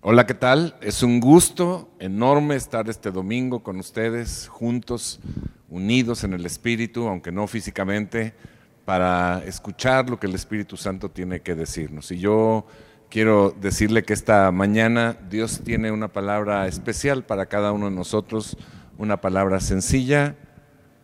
Hola, ¿qué tal? Es un gusto enorme estar este domingo con ustedes, juntos, unidos en el Espíritu, aunque no físicamente, para escuchar lo que el Espíritu Santo tiene que decirnos. Y yo quiero decirle que esta mañana Dios tiene una palabra especial para cada uno de nosotros, una palabra sencilla,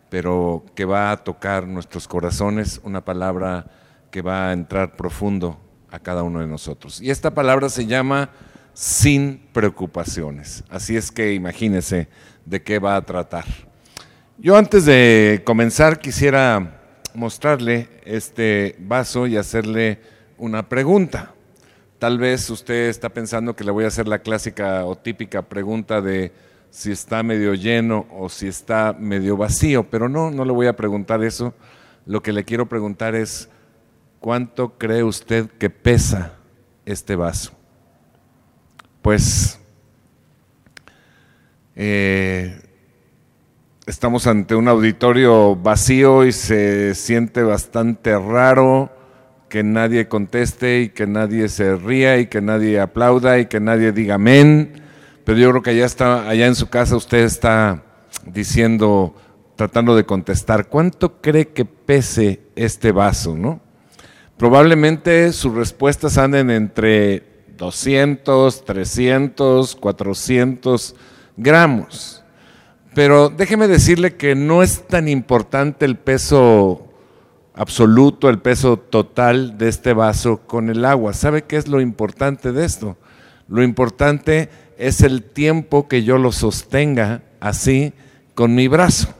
pero que va a tocar nuestros corazones, una palabra que va a entrar profundo a cada uno de nosotros. Y esta palabra se llama sin preocupaciones. Así es que imagínese de qué va a tratar. Yo antes de comenzar quisiera mostrarle este vaso y hacerle una pregunta. Tal vez usted está pensando que le voy a hacer la clásica o típica pregunta de si está medio lleno o si está medio vacío, pero no, no le voy a preguntar eso. Lo que le quiero preguntar es, ¿cuánto cree usted que pesa este vaso? Pues eh, estamos ante un auditorio vacío y se siente bastante raro que nadie conteste y que nadie se ría y que nadie aplauda y que nadie diga amén. Pero yo creo que allá está, allá en su casa usted está diciendo, tratando de contestar, ¿cuánto cree que pese este vaso, no? Probablemente sus respuestas anden entre 200, 300, 400 gramos. Pero déjeme decirle que no es tan importante el peso absoluto, el peso total de este vaso con el agua. ¿Sabe qué es lo importante de esto? Lo importante es el tiempo que yo lo sostenga así con mi brazo.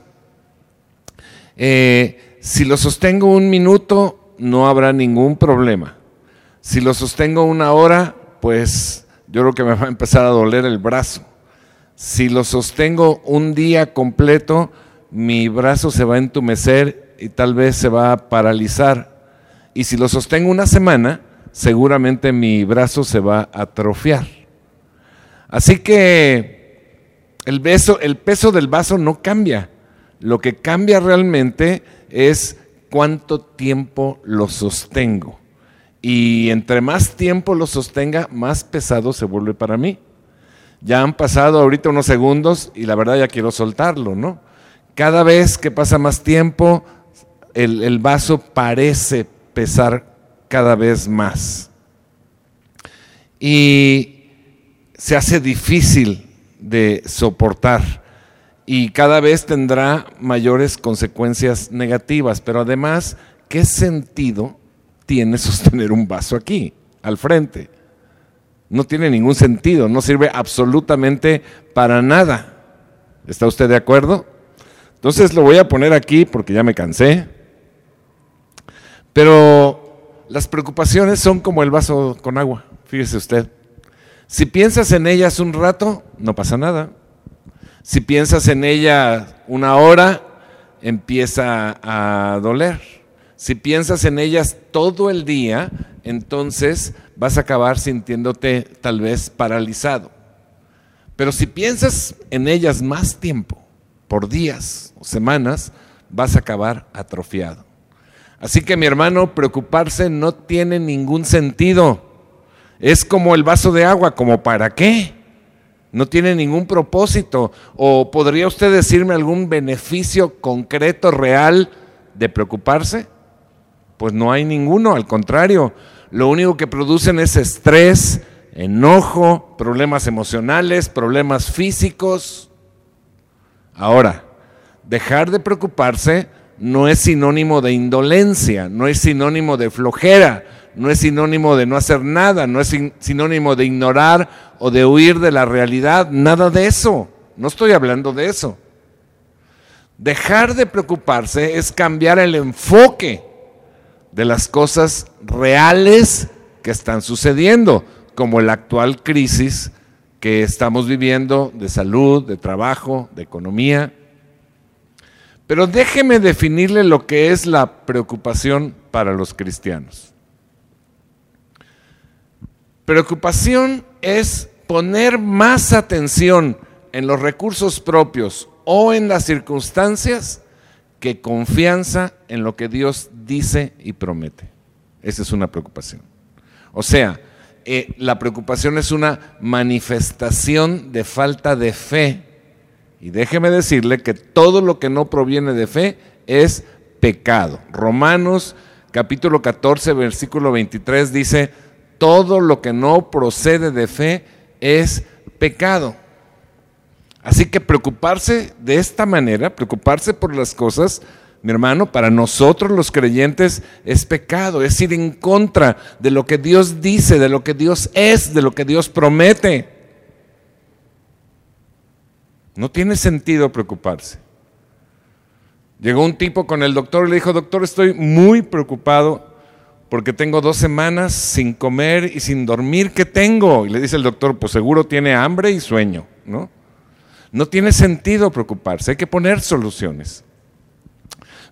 Eh, si lo sostengo un minuto, no habrá ningún problema. Si lo sostengo una hora, pues yo creo que me va a empezar a doler el brazo. Si lo sostengo un día completo, mi brazo se va a entumecer y tal vez se va a paralizar. Y si lo sostengo una semana, seguramente mi brazo se va a atrofiar. Así que el, el peso del vaso no cambia. Lo que cambia realmente es cuánto tiempo lo sostengo. Y entre más tiempo lo sostenga, más pesado se vuelve para mí. Ya han pasado ahorita unos segundos y la verdad ya quiero soltarlo, ¿no? Cada vez que pasa más tiempo, el, el vaso parece pesar cada vez más. Y se hace difícil de soportar y cada vez tendrá mayores consecuencias negativas. Pero además, ¿qué sentido tiene sostener un vaso aquí, al frente. No tiene ningún sentido, no sirve absolutamente para nada. ¿Está usted de acuerdo? Entonces lo voy a poner aquí porque ya me cansé. Pero las preocupaciones son como el vaso con agua, fíjese usted. Si piensas en ellas un rato, no pasa nada. Si piensas en ella una hora, empieza a doler. Si piensas en ellas todo el día, entonces vas a acabar sintiéndote tal vez paralizado. Pero si piensas en ellas más tiempo, por días o semanas, vas a acabar atrofiado. Así que mi hermano, preocuparse no tiene ningún sentido. Es como el vaso de agua, como para qué. No tiene ningún propósito. ¿O podría usted decirme algún beneficio concreto, real de preocuparse? Pues no hay ninguno, al contrario, lo único que producen es estrés, enojo, problemas emocionales, problemas físicos. Ahora, dejar de preocuparse no es sinónimo de indolencia, no es sinónimo de flojera, no es sinónimo de no hacer nada, no es sinónimo de ignorar o de huir de la realidad, nada de eso. No estoy hablando de eso. Dejar de preocuparse es cambiar el enfoque de las cosas reales que están sucediendo, como la actual crisis que estamos viviendo de salud, de trabajo, de economía. Pero déjeme definirle lo que es la preocupación para los cristianos. Preocupación es poner más atención en los recursos propios o en las circunstancias que confianza en lo que Dios dice y promete. Esa es una preocupación. O sea, eh, la preocupación es una manifestación de falta de fe. Y déjeme decirle que todo lo que no proviene de fe es pecado. Romanos capítulo 14, versículo 23 dice, todo lo que no procede de fe es pecado. Así que preocuparse de esta manera, preocuparse por las cosas, mi hermano, para nosotros los creyentes es pecado, es ir en contra de lo que Dios dice, de lo que Dios es, de lo que Dios promete. No tiene sentido preocuparse. Llegó un tipo con el doctor y le dijo, doctor, estoy muy preocupado porque tengo dos semanas sin comer y sin dormir. ¿Qué tengo? Y le dice el doctor, pues seguro tiene hambre y sueño, ¿no? No tiene sentido preocuparse, hay que poner soluciones.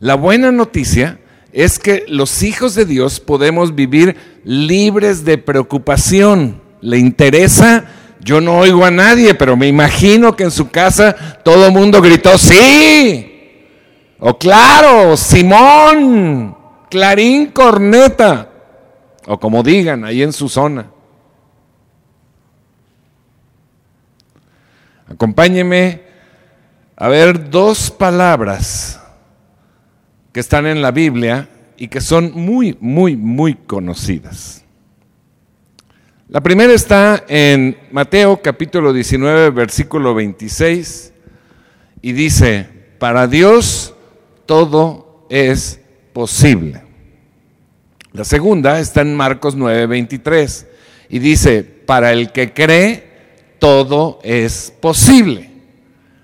La buena noticia es que los hijos de Dios podemos vivir libres de preocupación. ¿Le interesa? Yo no oigo a nadie, pero me imagino que en su casa todo el mundo gritó, sí, o claro, Simón, Clarín Corneta, o como digan ahí en su zona. Acompáñeme a ver dos palabras que están en la Biblia y que son muy, muy, muy conocidas. La primera está en Mateo capítulo 19, versículo 26, y dice, para Dios todo es posible. La segunda está en Marcos 9:23 y dice, para el que cree, todo es posible.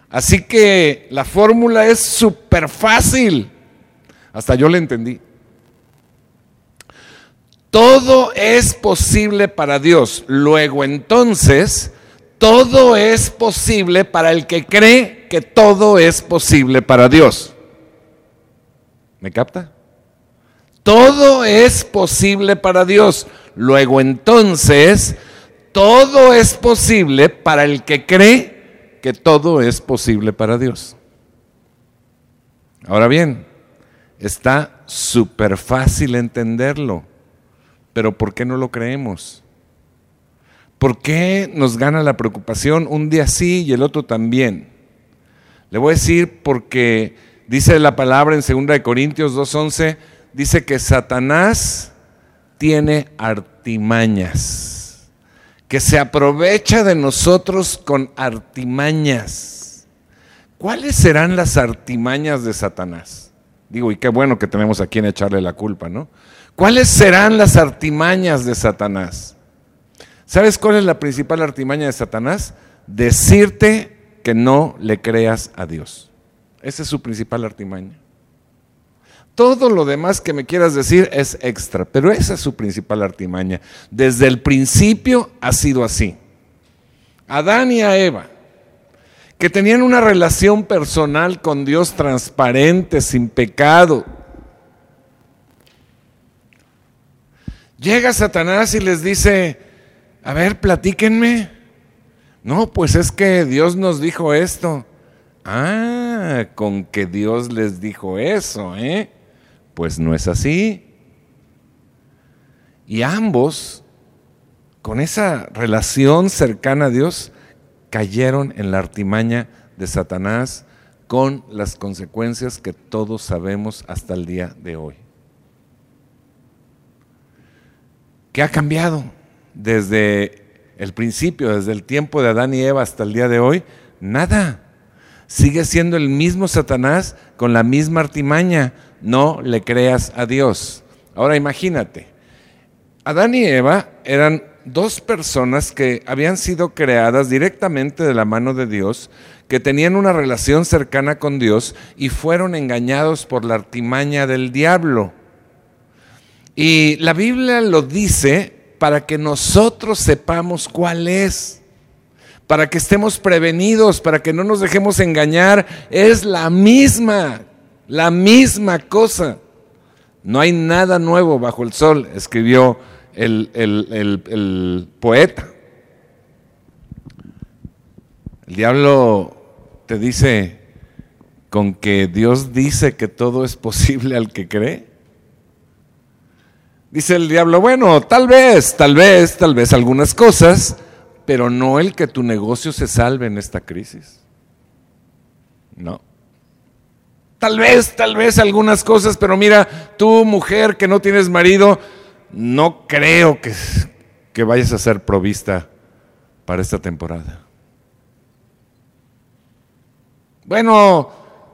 Así que la fórmula es súper fácil. Hasta yo la entendí. Todo es posible para Dios. Luego entonces, todo es posible para el que cree que todo es posible para Dios. ¿Me capta? Todo es posible para Dios. Luego entonces, todo es posible para el que cree que todo es posible para Dios. Ahora bien, está súper fácil entenderlo, pero ¿por qué no lo creemos? ¿Por qué nos gana la preocupación un día sí y el otro también? Le voy a decir porque Dice la palabra en 2 Corintios 2.11, dice que Satanás tiene artimañas, que se aprovecha de nosotros con artimañas. ¿Cuáles serán las artimañas de Satanás? Digo, y qué bueno que tenemos a quien echarle la culpa, ¿no? ¿Cuáles serán las artimañas de Satanás? ¿Sabes cuál es la principal artimaña de Satanás? Decirte que no le creas a Dios. Esa es su principal artimaña. Todo lo demás que me quieras decir es extra, pero esa es su principal artimaña. Desde el principio ha sido así. Adán y Eva, que tenían una relación personal con Dios transparente, sin pecado. Llega Satanás y les dice, a ver, platíquenme. No, pues es que Dios nos dijo esto. Ah, con que Dios les dijo eso, ¿eh? Pues no es así. Y ambos, con esa relación cercana a Dios, cayeron en la artimaña de Satanás con las consecuencias que todos sabemos hasta el día de hoy. ¿Qué ha cambiado desde el principio, desde el tiempo de Adán y Eva hasta el día de hoy? Nada sigue siendo el mismo Satanás con la misma artimaña. No le creas a Dios. Ahora imagínate, Adán y Eva eran dos personas que habían sido creadas directamente de la mano de Dios, que tenían una relación cercana con Dios y fueron engañados por la artimaña del diablo. Y la Biblia lo dice para que nosotros sepamos cuál es para que estemos prevenidos, para que no nos dejemos engañar. Es la misma, la misma cosa. No hay nada nuevo bajo el sol, escribió el, el poeta. El diablo te dice con que Dios dice que todo es posible al que cree. Dice el diablo, bueno, tal vez, tal vez, tal vez algunas cosas, pero no el que tu negocio se salve en esta crisis. No. Tal vez, tal vez algunas cosas, pero mira, tú mujer que no tienes marido, no creo que, que vayas a ser provista para esta temporada. Bueno,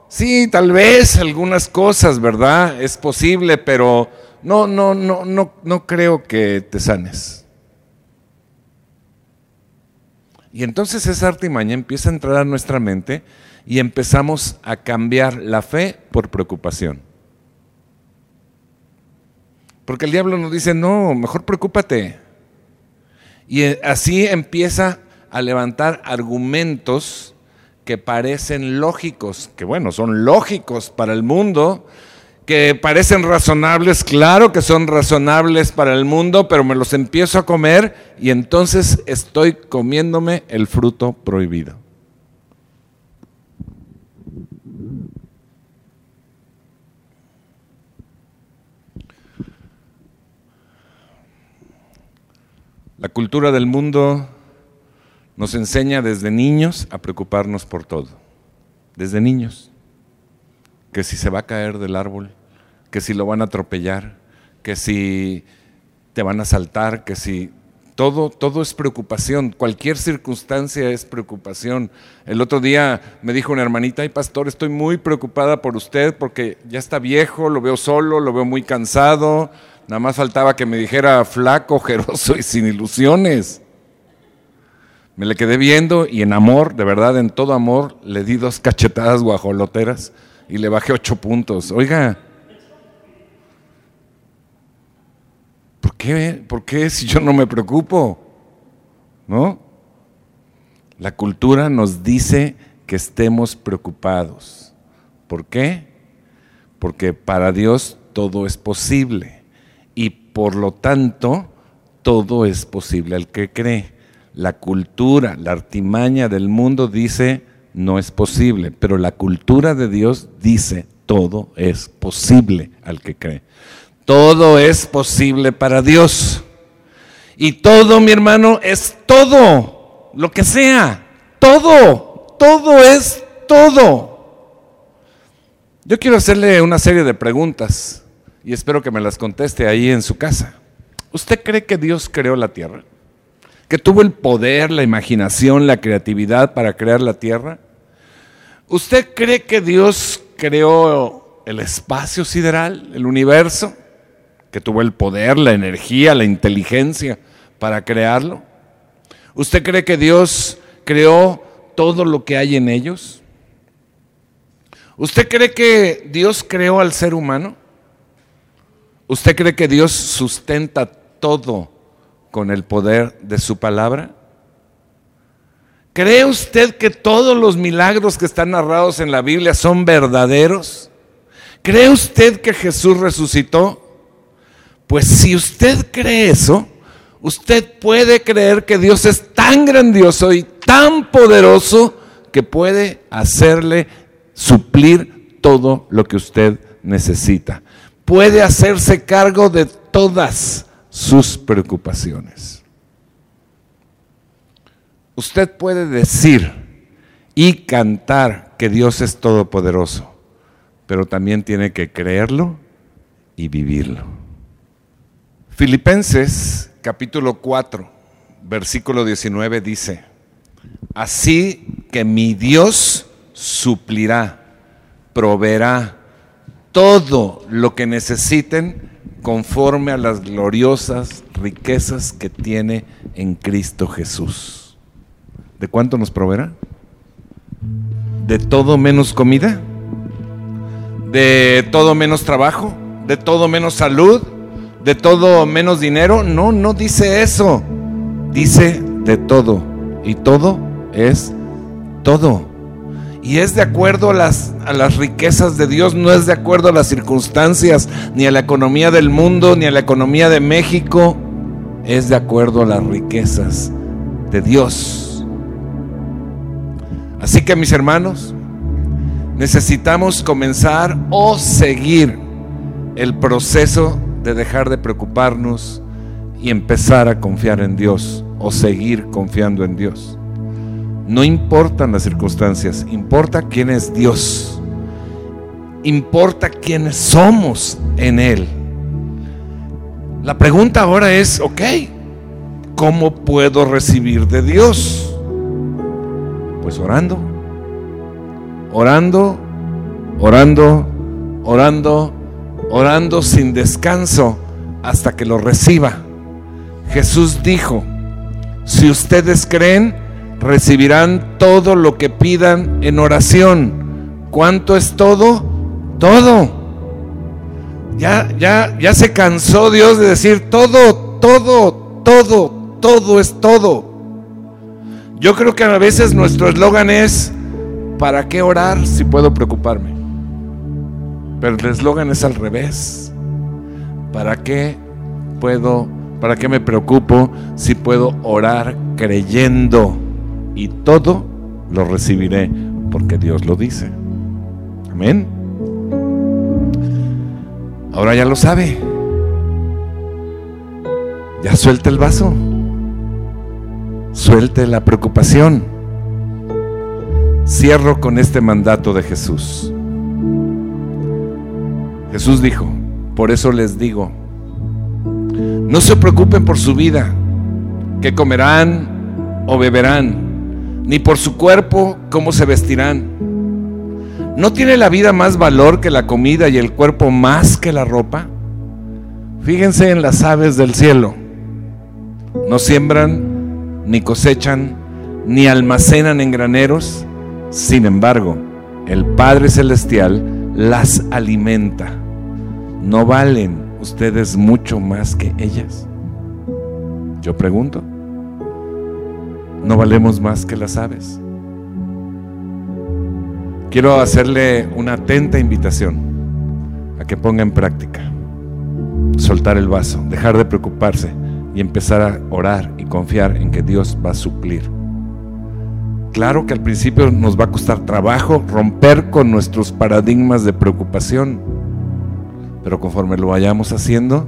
sí, tal vez algunas cosas, ¿verdad? Es posible, pero no, no, no, no, no creo que te sanes. Y entonces esa artimaña empieza a entrar a nuestra mente y empezamos a cambiar la fe por preocupación. Porque el diablo nos dice, no, mejor preocúpate. Y eh, así empieza a levantar argumentos que parecen lógicos, que bueno, son lógicos para el mundo, que parecen razonables, claro que son razonables para el mundo, pero me los empiezo a comer y entonces estoy comiéndome el fruto prohibido. La cultura del mundo nos enseña desde niños a preocuparnos por todo. Desde niños. Que si se va a caer del árbol, que si lo van a atropellar, que si te van a saltar, que si todo, todo es preocupación, cualquier circunstancia es preocupación. El otro día me dijo una hermanita, ay pastor, estoy muy preocupada por usted porque ya está viejo, lo veo solo, lo veo muy cansado, Nada más faltaba que me dijera flaco, ojeroso y sin ilusiones. Me le quedé viendo y en amor, de verdad, en todo amor, le di dos cachetadas guajoloteras y le bajé ocho puntos. Oiga, ¿por qué? ¿Por qué si yo no me preocupo? ¿No? La cultura nos dice que estemos preocupados. ¿Por qué? Porque para Dios todo es posible por lo tanto todo es posible al que cree. La cultura, la artimaña del mundo dice no es posible, pero la cultura de Dios dice todo es posible al que cree. Todo es posible para Dios. Y todo, mi hermano, es todo, lo que sea, todo, todo es todo. Yo quiero hacerle una serie de preguntas y espero que me las conteste ahí en su casa. ¿Usted cree que Dios creó la tierra? ¿Que tuvo el poder, la imaginación, la creatividad para crear la tierra? ¿Usted cree que Dios creó el espacio sideral, el universo? ¿Que tuvo el poder, la energía, la inteligencia para crearlo? ¿Usted cree que Dios creó todo lo que hay en ellos? ¿Usted cree que Dios creó al ser humano? ¿Usted cree que Dios sustenta todo con el poder de su palabra? ¿Cree usted que todos los milagros que están narrados en la Biblia son verdaderos? ¿Cree usted que Jesús resucitó? Pues si usted cree eso, usted puede creer que Dios es tan grandioso y tan poderoso que puede hacerle suplir todo lo que usted necesita puede hacerse cargo de todas sus preocupaciones. Usted puede decir y cantar que Dios es todopoderoso, pero también tiene que creerlo y vivirlo. Filipenses capítulo 4, versículo 19 dice, así que mi Dios suplirá, proveerá todo lo que necesiten conforme a las gloriosas riquezas que tiene en Cristo Jesús. ¿De cuánto nos proveerá? ¿De todo menos comida? ¿De todo menos trabajo? ¿De todo menos salud? ¿De todo menos dinero? No, no dice eso. Dice de todo. Y todo es todo y es de acuerdo a las, a las riquezas de Dios, no es de acuerdo a las circunstancias, ni a la economía del mundo, ni a la economía de México, es de acuerdo a las riquezas de Dios. Así que mis hermanos, necesitamos comenzar o seguir el proceso de dejar de preocuparnos y empezar a confiar en Dios o seguir confiando en Dios. No importan las circunstancias, importa quién es Dios. Importa quiénes somos en Él. La pregunta ahora es, ok, ¿cómo puedo recibir de Dios? Pues orando, orando, orando, orando, orando sin descanso hasta que lo reciba. Jesús dijo, si ustedes creen, recibirán todo lo que pidan en oración. ¿Cuánto es todo? Todo. Ya, ya, ya se cansó Dios de decir todo, todo, todo, todo es todo. Yo creo que a veces nuestro eslogan es, ¿para qué orar si puedo preocuparme? Pero el eslogan es al revés. ¿Para qué puedo, para qué me preocupo si puedo orar creyendo? Y todo lo recibiré porque Dios lo dice. Amén. Ahora ya lo sabe. Ya suelte el vaso. Suelte la preocupación. Cierro con este mandato de Jesús. Jesús dijo, por eso les digo, no se preocupen por su vida, que comerán o beberán, ni por su cuerpo, cómo se vestirán. ¿No tiene la vida más valor que la comida y el cuerpo más que la ropa? Fíjense en las aves del cielo. No siembran, ni cosechan, ni almacenan en graneros. Sin embargo, el Padre Celestial las alimenta. ¿No valen ustedes mucho más que ellas? Yo pregunto, ¿no valemos más que las aves? Quiero hacerle una atenta invitación a que ponga en práctica, soltar el vaso, dejar de preocuparse y empezar a orar y confiar en que Dios va a suplir. Claro que al principio nos va a costar trabajo romper con nuestros paradigmas de preocupación, pero conforme lo vayamos haciendo,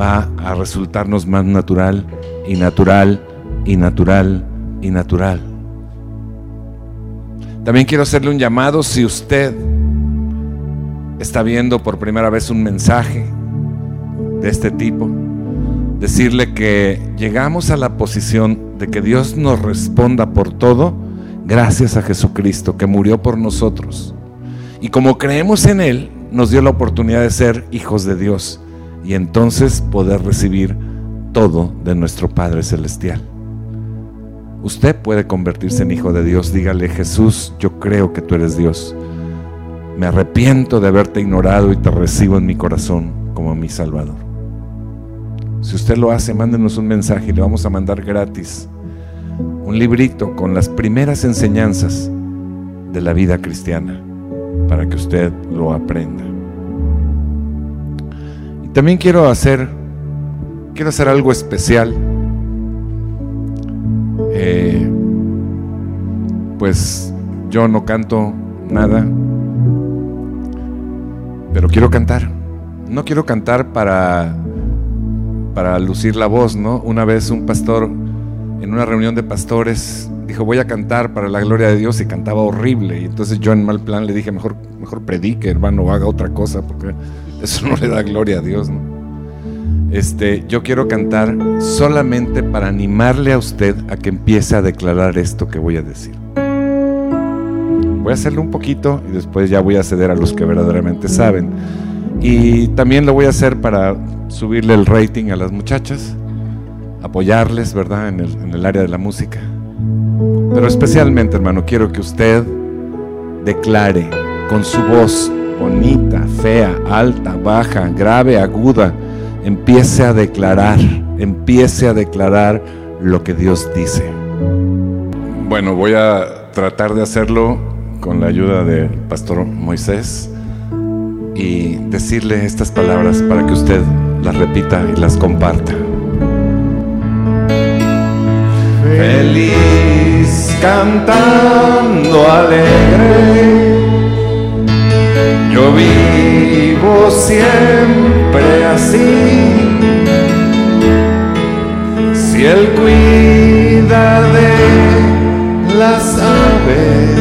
va a resultarnos más natural y natural y natural y natural. También quiero hacerle un llamado si usted está viendo por primera vez un mensaje de este tipo, decirle que llegamos a la posición de que Dios nos responda por todo gracias a Jesucristo que murió por nosotros. Y como creemos en Él, nos dio la oportunidad de ser hijos de Dios y entonces poder recibir todo de nuestro Padre Celestial. Usted puede convertirse en hijo de Dios. Dígale, Jesús, yo creo que tú eres Dios. Me arrepiento de haberte ignorado y te recibo en mi corazón como mi Salvador. Si usted lo hace, mándenos un mensaje y le vamos a mandar gratis un librito con las primeras enseñanzas de la vida cristiana para que usted lo aprenda. Y también quiero hacer quiero hacer algo especial. Eh, pues yo no canto nada, pero quiero cantar. No quiero cantar para para lucir la voz, ¿no? Una vez un pastor en una reunión de pastores dijo, voy a cantar para la gloria de Dios y cantaba horrible. Y entonces yo en mal plan le dije, mejor, mejor predique, hermano, haga otra cosa, porque eso no le da gloria a Dios. Este, yo quiero cantar solamente para animarle a usted a que empiece a declarar esto que voy a decir. Voy a hacerlo un poquito y después ya voy a ceder a los que verdaderamente saben. Y también lo voy a hacer para subirle el rating a las muchachas apoyarles, ¿verdad?, en el, área de la música. Pero especialmente, hermano, quiero que usted declare con su voz bonita, fea, alta, baja, grave, aguda, empiece a declarar, empiece a declarar lo que Dios dice. Bueno, voy a tratar de hacerlo con la ayuda del pastor Moisés y decirle estas palabras para que usted las repita y las comparta. feliz cantando alegre Yo vivo siempre así. Si Él cuida de las aves,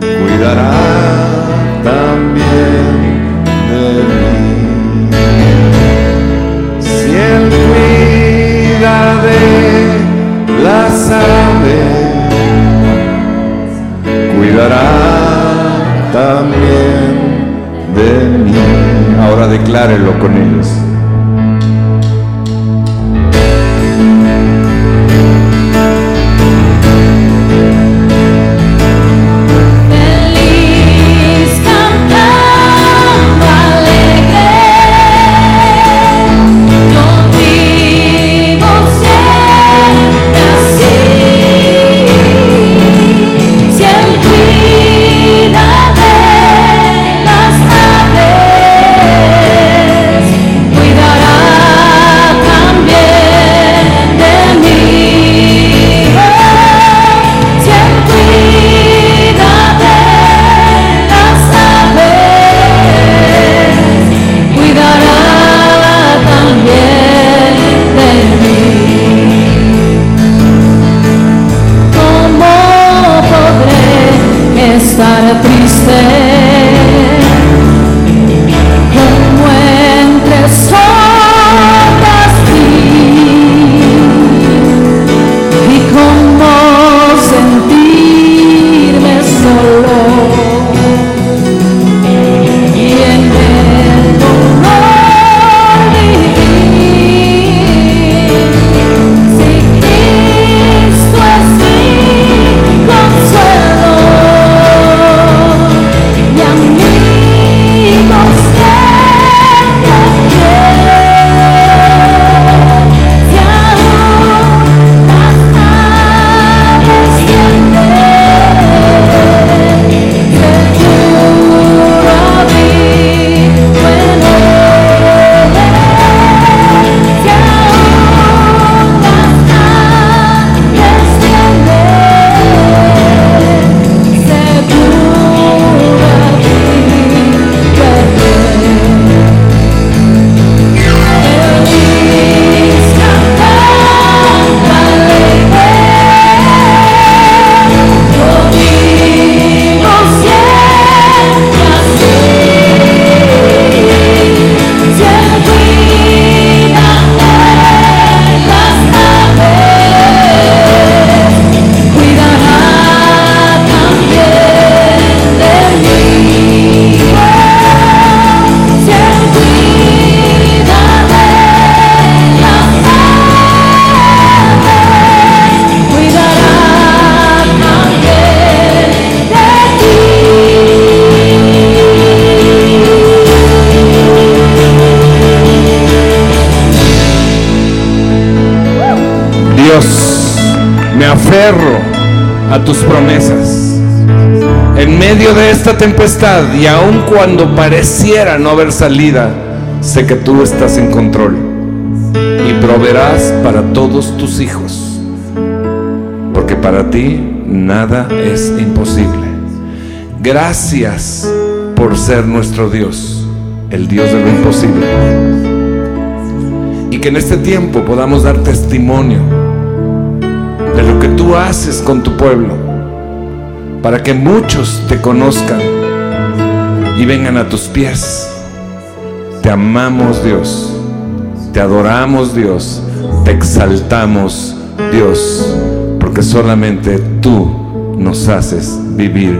cuidará también de mí. Si Él cuida de las aves, cuidará también de mí. Ahora declárelo con ellos. Aferro a tus promesas. En medio de esta tempestad y aun cuando pareciera no haber salida, sé que tú estás en control y proveerás para todos tus hijos, porque para ti nada es imposible. Gracias por ser nuestro Dios, el Dios de lo imposible. Y que en este tiempo podamos dar testimonio de lo que tú haces con tu pueblo, para que muchos te conozcan y vengan a tus pies. Te amamos Dios, te adoramos Dios, te exaltamos Dios, porque solamente tú nos haces vivir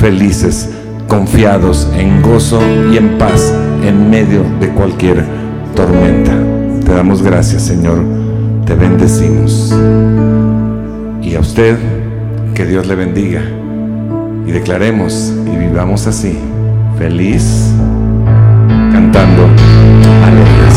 felices, confiados en gozo y en paz en medio de cualquier tormenta. Te damos gracias Señor, te bendecimos. Y a usted, que Dios le bendiga. Y declaremos y vivamos así, feliz, cantando alegres.